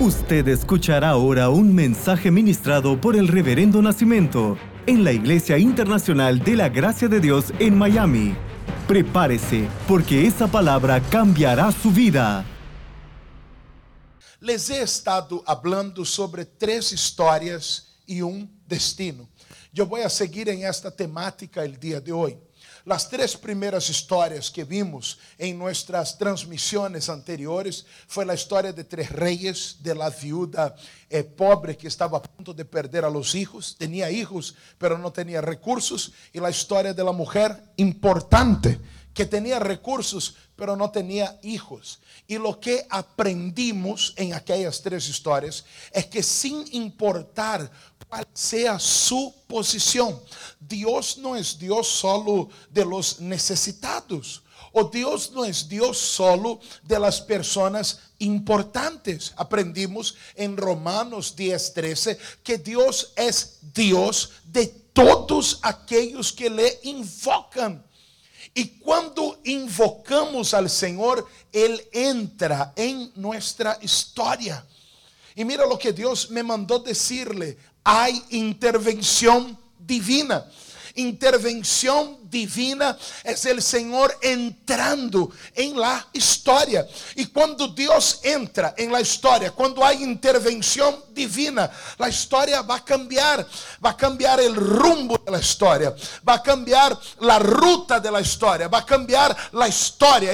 Usted escuchará ahora un mensaje ministrado por el Reverendo Nacimiento en la Iglesia Internacional de la Gracia de Dios en Miami. Prepárese, porque esa palabra cambiará su vida. Les he estado hablando sobre tres historias y un destino. Yo voy a seguir en esta temática el día de hoy. Las tres primeras historias que vimos en nuestras transmisiones anteriores fue la historia de tres reyes, de la viuda eh, pobre que estaba a punto de perder a los hijos, tenía hijos pero no tenía recursos, y la historia de la mujer importante que tenía recursos pero no tenía hijos. Y lo que aprendimos en aquellas tres historias es que sin importar cual sea su posición. Dios no es Dios solo de los necesitados. O Dios no es Dios solo de las personas importantes. Aprendimos en Romanos 10:13 que Dios es Dios de todos aquellos que le invocan. Y cuando invocamos al Señor, Él entra en nuestra historia. Y mira lo que Dios me mandó decirle hay intervención divina. Intervención divina es el Señor entrando en la historia. Y cuando Dios entra en la historia, cuando hay intervención divina, la historia va a cambiar. Va a cambiar el rumbo de la historia. Va a cambiar ruta de la historia. Va a cambiar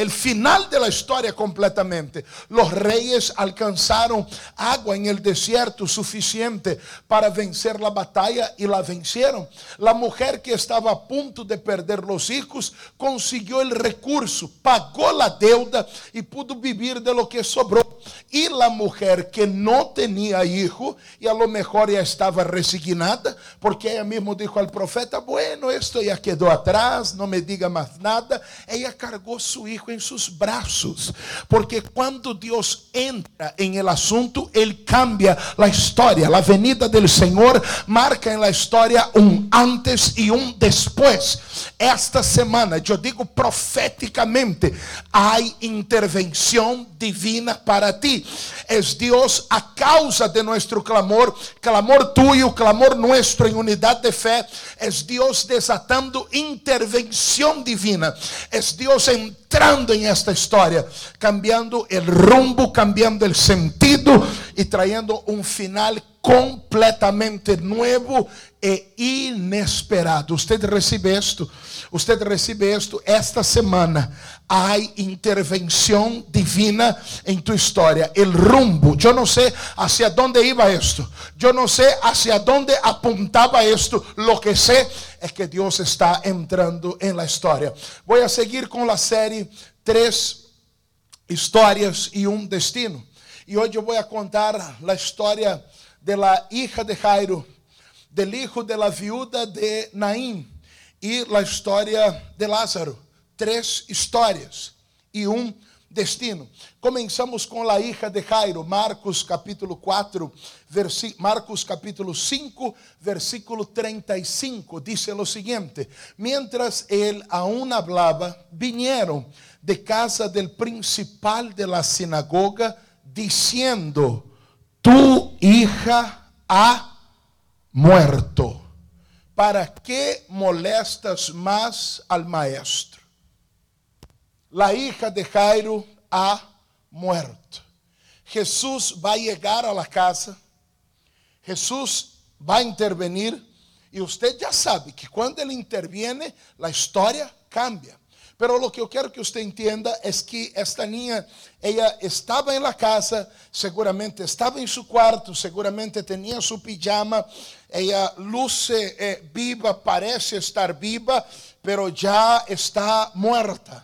el final de la completamente. Los reyes alcanzaron agua en el desierto suficiente para vencer la batalla y la vencieron. La mujer que estaba a punto de perder perder os filhos conseguiu o recurso, pagou a deuda e pudo vivir de lo que sobrou. E a mulher que não tinha hijo, e a lo mejor já estava resignada, porque ela mesmo disse ao profeta: Bueno, esto já quedou atrás, não me diga mais nada. Ela cargou seu hijo em seus braços, porque quando Deus entra em en el assunto, ele cambia a história. A venida do Senhor marca em la história um antes e um depois esta semana, eu digo profeticamente, há intervenção divina para ti. É Deus a causa de nosso clamor, clamor tuyo, clamor nuestro em unidade de fé. É Deus desatando intervenção divina. É Deus entrando em esta história, cambiando o rumbo, cambiando o sentido e trayendo um final completamente nuevo é inesperado. Você recebe isto, você recebe isto esta semana. Há intervenção divina em tua história. O rumbo. Eu não sei hacia onde iba isto. Eu não sei hacia onde apontava isto. Lo que sei é que Deus está entrando em en la história. Vou a seguir com a série Três Histórias e um Destino. E hoje eu vou a contar a história la hija de Jairo del hijo de la viuda de Naim y la historia de Lázaro. Tres histórias e um destino. Começamos com a hija de Jairo, Marcos capítulo 4, Marcos capítulo 5, versículo 35, dice lo siguiente: Mientras él aún hablaba, vinieron de casa del principal de la sinagoga, diciendo: tu hija ha muerto. ¿Para qué molestas más al maestro? La hija de Jairo ha muerto. Jesús va a llegar a la casa. Jesús va a intervenir. Y usted ya sabe que cuando Él interviene, la historia cambia. Pero lo que eu quero que você entenda é que esta niña, ela estava em la casa, seguramente estava em seu quarto, seguramente tinha su pijama, ela luce eh, viva, parece estar viva, pero já está muerta.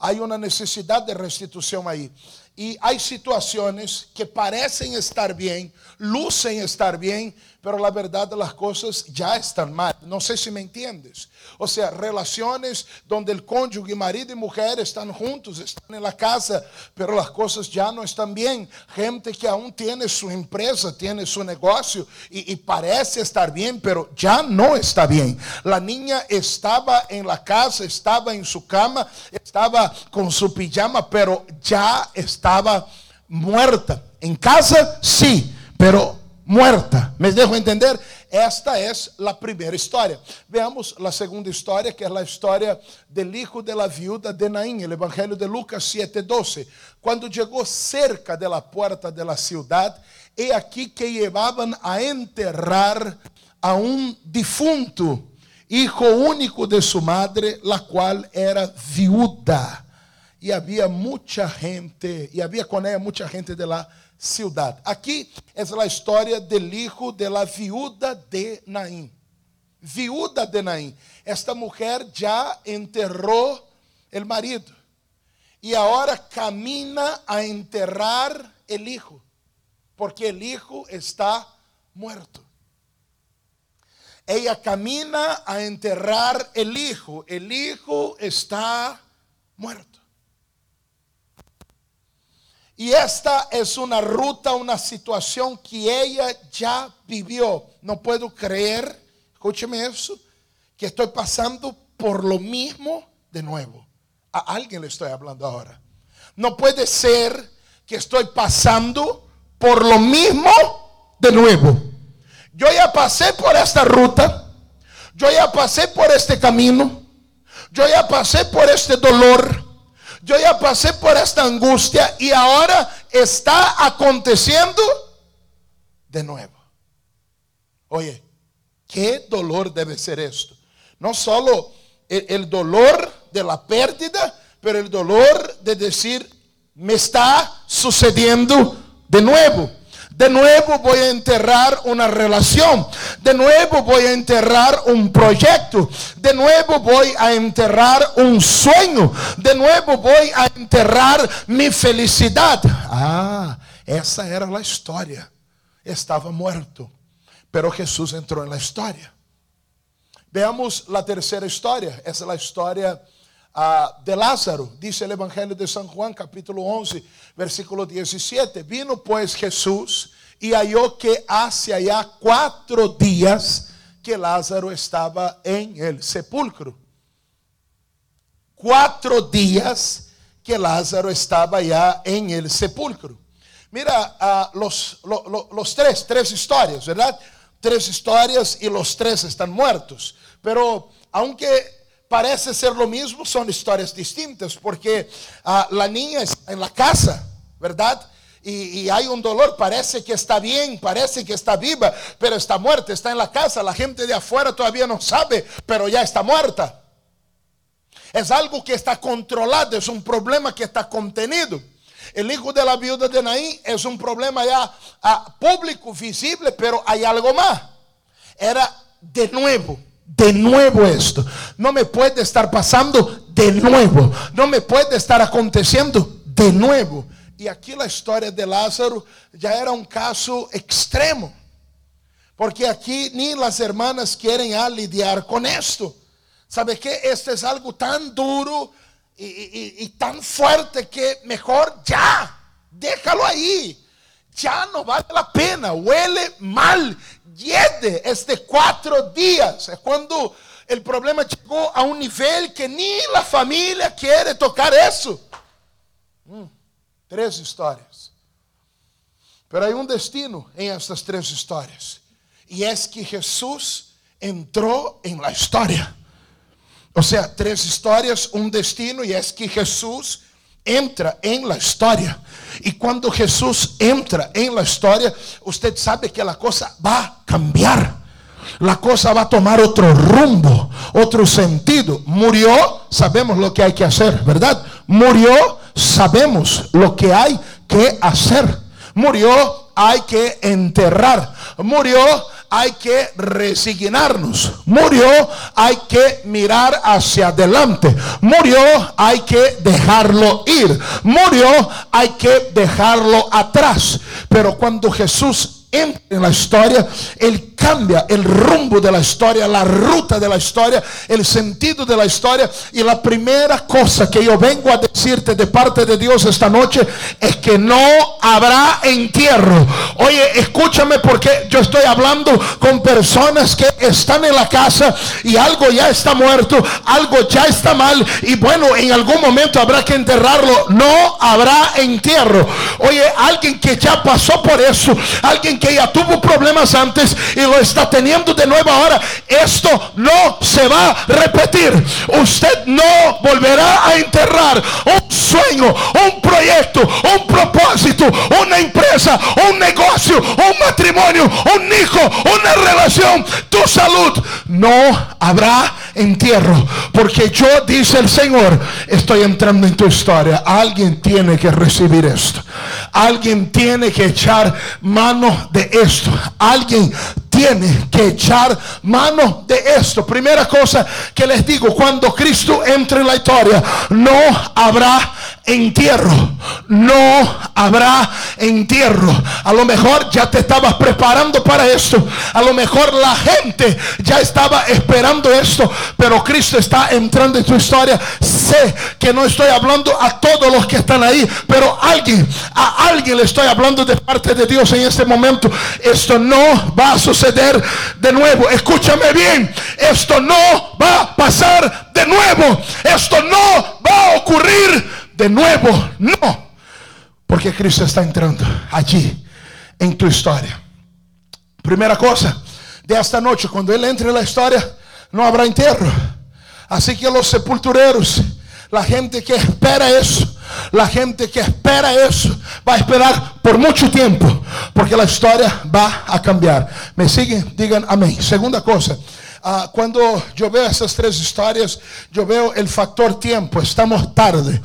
Há uma necessidade de restituição aí. E há situações que parecem estar bem, lucem estar bem, pero la verdad las cosas ya están mal. No sé si me entiendes. O sea, relaciones donde el cónyuge, marido y mujer están juntos, están en la casa, pero las cosas ya no están bien. Gente que aún tiene su empresa, tiene su negocio y, y parece estar bien, pero ya no está bien. La niña estaba en la casa, estaba en su cama, estaba con su pijama, pero ya estaba muerta. En casa, sí, pero muerta. ¿Me dejo entender? Esta es la primera historia. Veamos la segunda historia, que es la historia del hijo de la viuda de Naín, el Evangelio de Lucas 7:12. Cuando llegó cerca de la puerta de la ciudad, he aquí que llevaban a enterrar a un difunto, hijo único de su madre, la cual era viuda. Y había mucha gente, y había con ella mucha gente de la. Aqui é a história del hijo de la viuda de Naim. Viuda de Naim. Esta mulher já enterrou el marido e agora camina a enterrar el hijo, porque el hijo está muerto. Ella camina a enterrar el hijo, el hijo está muerto. E esta é uma ruta, uma situação que ela já viveu. Não puedo creer, escúcheme isso, que estou passando por lo mismo de novo. A alguém le estou falando agora. Não pode ser que estou passando por lo mismo de novo. Eu já passei por esta ruta, eu já passei por este caminho, eu já passei por este dolor. Yo ya pasé por esta angustia y ahora está aconteciendo de nuevo. Oye, qué dolor debe ser esto. No solo el, dolor de la pérdida, pero el dolor de decir, me está sucediendo de nuevo. De nuevo voy a enterrar una relación. De nuevo voy a enterrar un proyecto. De nuevo voy a enterrar un sueño. De nuevo voy a enterrar mi felicidad. Ah, esa era la historia. Estaba muerto. Pero Jesús entró en la historia. Veamos la tercera historia. Esa es la historia uh, de Lázaro. Dice el Evangelio de San Juan, capítulo 11, versículo 17. Vino pues Jesús y halló que hace ya cuatro días que Lázaro estaba en el sepulcro. Cuatro días que Lázaro estaba ya en el sepulcro. Mira, uh, los, lo, lo, los tres, tres historias, ¿verdad? Tres historias y los tres están muertos. Pero aunque parece ser lo mismo, son historias distintas, porque uh, la niña está en la casa, ¿verdad? Y, hay un dolor, parece que está bien, parece que está viva, pero está muerta, está en la casa, la gente de afuera todavía no sabe, pero ya está muerta. Es algo que está controlado, es un problema que está contenido. El hijo de la viuda de Naín es un problema ya uh, público, visible, pero hay algo más. Era de nuevo de nuevo esto. No me puede estar pasando de nuevo. No me puede estar aconteciendo de nuevo. Y aquí la historia de Lázaro ya era un caso extremo. Porque aquí ni las hermanas quieren a lidiar con esto. ¿Sabe qué? Este es algo tan duro y, y, y tan fuerte que mejor ya, déjalo ahí. Ya no vale la pena, huele mal, Diede é de quatro dias. É quando o problema chegou a um nível que nem a família quer tocar isso. Hum, mm, três histórias. Mas há um destino em essas três histórias. E é que Jesus entrou em en la história. Ou seja, três histórias, um destino, e é que Jesus entra en la historia. Y cuando Jesús entra en la historia, usted sabe que la cosa va a cambiar. La cosa va a tomar otro rumbo, otro sentido. Murió, sabemos lo que hay que hacer, ¿verdad? Murió, sabemos lo que hay que hacer. Murió, hay que enterrar. Murió, hay que resignarnos. Murió, hay que mirar hacia adelante. Murió, hay que dejarlo ir. Murió, hay que dejarlo atrás. Pero cuando Jesús entra en la historia, Él cambia el rumbo de la historia, la ruta de la historia, el sentido de la historia. Y la primera cosa que yo vengo a decirte de parte de Dios esta noche es que no habrá entierro. Oye, escúchame porque yo estoy hablando con personas que están en la casa y algo ya está muerto, algo ya está mal y bueno, en algún momento habrá que enterrarlo. No habrá entierro. Oye, alguien que ya pasó por eso, alguien que ya tuvo problemas antes y lo está teniendo de nuevo ahora, esto no se va a repetir. Usted no volverá a enterrar un sueño, un proyecto, un propósito, una empresa, un negocio, un matrimonio, un hijo, una relación, tu salud. No habrá entierro. Porque yo, dice el Señor, estoy entrando en tu historia. Alguien tiene que recibir esto. Alguien tiene que echar mano de esto. Alguien tiene que echar mano de esto. Primera cosa que les digo, cuando Cristo entre en la historia, no habrá entierro. No habrá entierro. A lo mejor ya te estabas preparando para esto. A lo mejor la gente ya estaba esperando esto. Pero Cristo está entrando en tu historia. Sé que no estoy hablando a todos los que están ahí. Pero alguien, a alguien le estoy hablando de parte de Dios en este momento. Esto no va a suceder de nuevo. Escúchame bien. Esto no va a pasar de nuevo. Esto no va a ocurrir de novo não Porque Cristo está entrando a ti, em tua história. Primeira coisa, desta noite, quando Ele entre na história, não haverá enterro. Assim que os sepultureros, a gente que espera isso, a gente que espera isso, vai esperar por muito tempo, porque a história vai a cambiar. Me sigam digam amém. Segunda coisa. Ah, cuando yo veo esas tres historias, yo veo el factor tiempo. Estamos tarde.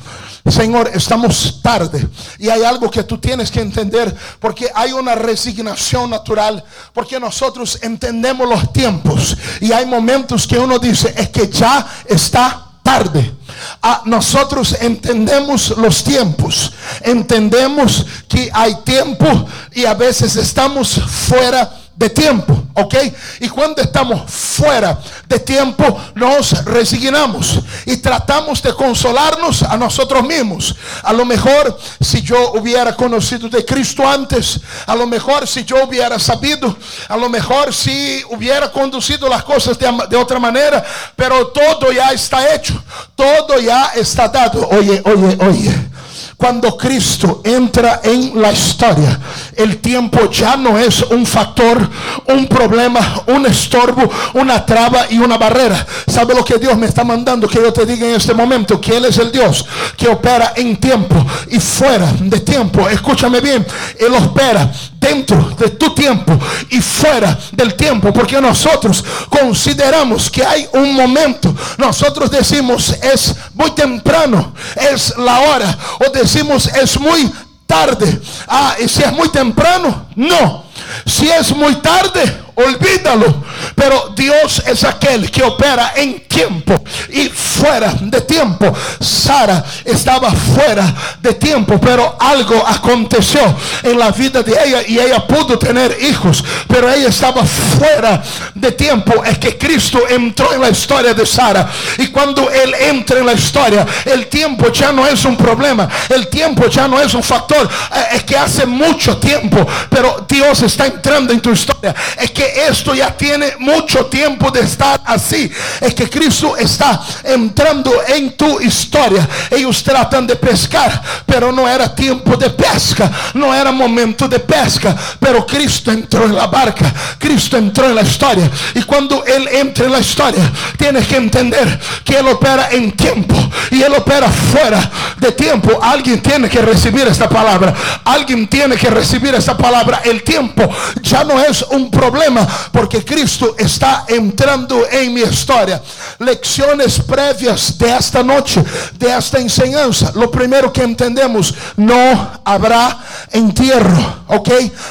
Señor, estamos tarde. Y hay algo que tú tienes que entender, porque hay una resignación natural, porque nosotros entendemos los tiempos. Y hay momentos que uno dice, es que ya está tarde. Ah, nosotros entendemos los tiempos, entendemos que hay tiempo y a veces estamos fuera de tiempo, ¿ok? Y cuando estamos fuera de tiempo, nos resignamos y tratamos de consolarnos a nosotros mismos. A lo mejor si yo hubiera conocido de Cristo antes, a lo mejor si yo hubiera sabido, a lo mejor si hubiera conducido las cosas de, de otra manera, pero todo ya está hecho, todo ya está dado. Oye, oye, oye. Cuando Cristo entra en la historia, el tiempo ya no es un factor, un problema, un estorbo, una traba y una barrera. ¿Sabe lo que Dios me está mandando que yo te diga en este momento? Que Él es el Dios que opera en tiempo y fuera de tiempo. Escúchame bien, Él opera dentro de tu tiempo y fuera del tiempo, porque nosotros consideramos que hay un momento, nosotros decimos es muy temprano, es la hora, o decimos es muy tarde. Ah, y si es muy temprano, no. Si es muy tarde, olvídalo. Pero Dios es aquel que opera en tiempo y fuera de tiempo. Sara estaba fuera de tiempo, pero algo aconteció en la vida de ella y ella pudo tener hijos, pero ella estaba fuera de tiempo. Es que Cristo entró en la historia de Sara y cuando Él entra en la historia, el tiempo ya no es un problema, el tiempo ya no es un factor. Eh, es que hace mucho tiempo, pero Dios está entrando en tu historia. Es que esto ya tiene mucho tiempo de estar así. Es que Cristo está entrando en tu historia. Ellos tratan de pescar, pero no era tiempo de pesca. No era momento de pesca. Pero Cristo entró en la barca. Cristo entró en la historia. Y cuando Él entra en la historia, tienes que entender que Él opera en tiempo. Y Él opera fuera de tiempo. Alguien tiene que recibir esta palabra. Alguien tiene que recibir esta palabra. El tiempo ya no es un problema porque Cristo Cristo está entrando em minha história. Lecciones prévias desta noite, desta ensinança. Lo primeiro que entendemos: não haverá enterro. ¿Ok?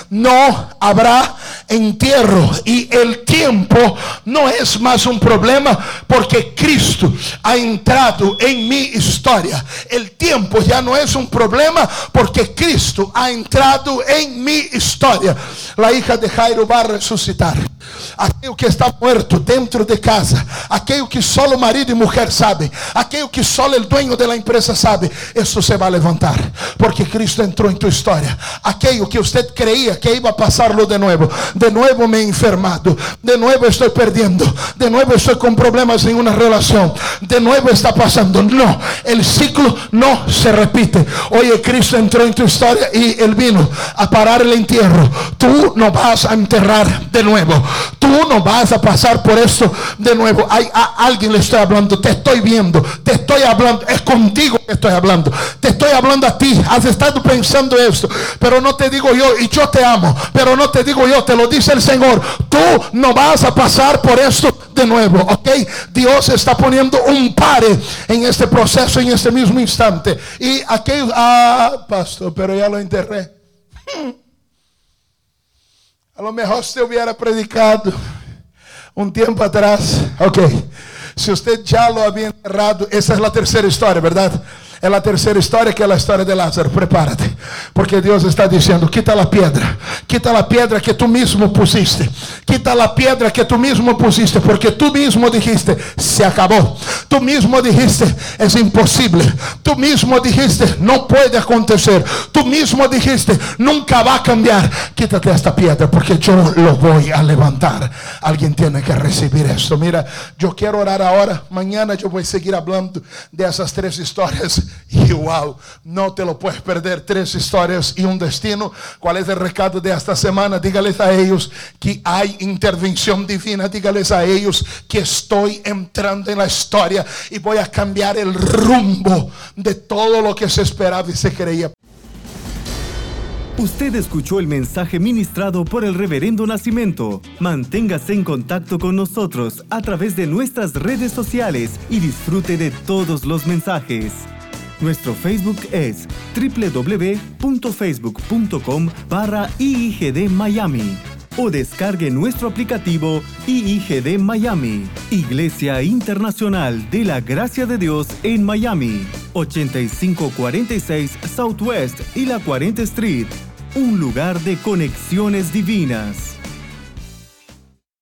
No habrá entierro. Y el tiempo no es más un problema porque Cristo ha entrado en mi historia. El tiempo ya no es un problema porque Cristo ha entrado en mi historia. La hija de Jairo va a resucitar. aquele que está morto dentro de casa, aquele que só o marido e mulher sabem, aquele que só o dueño da empresa sabe, isso se vai levantar, porque Cristo entrou em tua história. Aquele que você creía que iba a passar-lo de novo, de novo me he enfermado, de novo estou perdendo, de novo estou com problemas em uma relação, de novo está passando. Não, o ciclo não se repite. Hoje Cristo entrou em tua história e ele vino a parar o entierro. Tu não vas a enterrar de novo. Tú no vas a pasar por eso de nuevo. Hay, a alguien le estoy hablando, te estoy viendo, te estoy hablando, es contigo que estoy hablando. Te estoy hablando a ti. Has estado pensando esto, pero no te digo yo y yo te amo, pero no te digo yo, te lo dice el Señor. Tú no vas a pasar por esto de nuevo, ¿ok? Dios está poniendo un pare en este proceso, en este mismo instante. Y aquellos, ah, pastor, pero ya lo enterré. A lo mejor se hubiera predicado un tiempo atrás. Ok. Si usted ya lo había enterrado, esa es la tercera historia, ¿verdad? É a terceira história que é a história de Lázaro. Prepara-te, porque Deus está dizendo: quita a pedra, quita a pedra que tu mesmo pusiste, quita a pedra que tu mesmo pusiste, porque tu mesmo dijiste: se acabou. Tu mesmo dijiste: é impossível. Tu mesmo dijiste: não pode acontecer. Tu mesmo dijiste: nunca vai cambiar. Quítate esta pedra, porque eu lo vou a levantar. Alguém tem que receber esto. Mira, eu quero orar agora. Mañana eu vou seguir falando dessas três histórias y wow, no te lo puedes perder. Tres historias y un destino. ¿Cuál es el recado de esta semana? Dígales a ellos que hay intervención divina. Dígales a ellos que estoy entrando en la historia y voy a cambiar el rumbo de todo lo que se esperaba y se creía. Usted escuchó el mensaje ministrado por el Reverendo Nacimiento. Manténgase en contacto con nosotros a través de nuestras redes sociales y disfrute de todos los mensajes. Nuestro Facebook es www.facebook.com barra IIGD Miami o descargue nuestro aplicativo IIGD Miami, Iglesia Internacional de la Gracia de Dios en Miami, 8546 Southwest y la 40 Street, un lugar de conexiones divinas.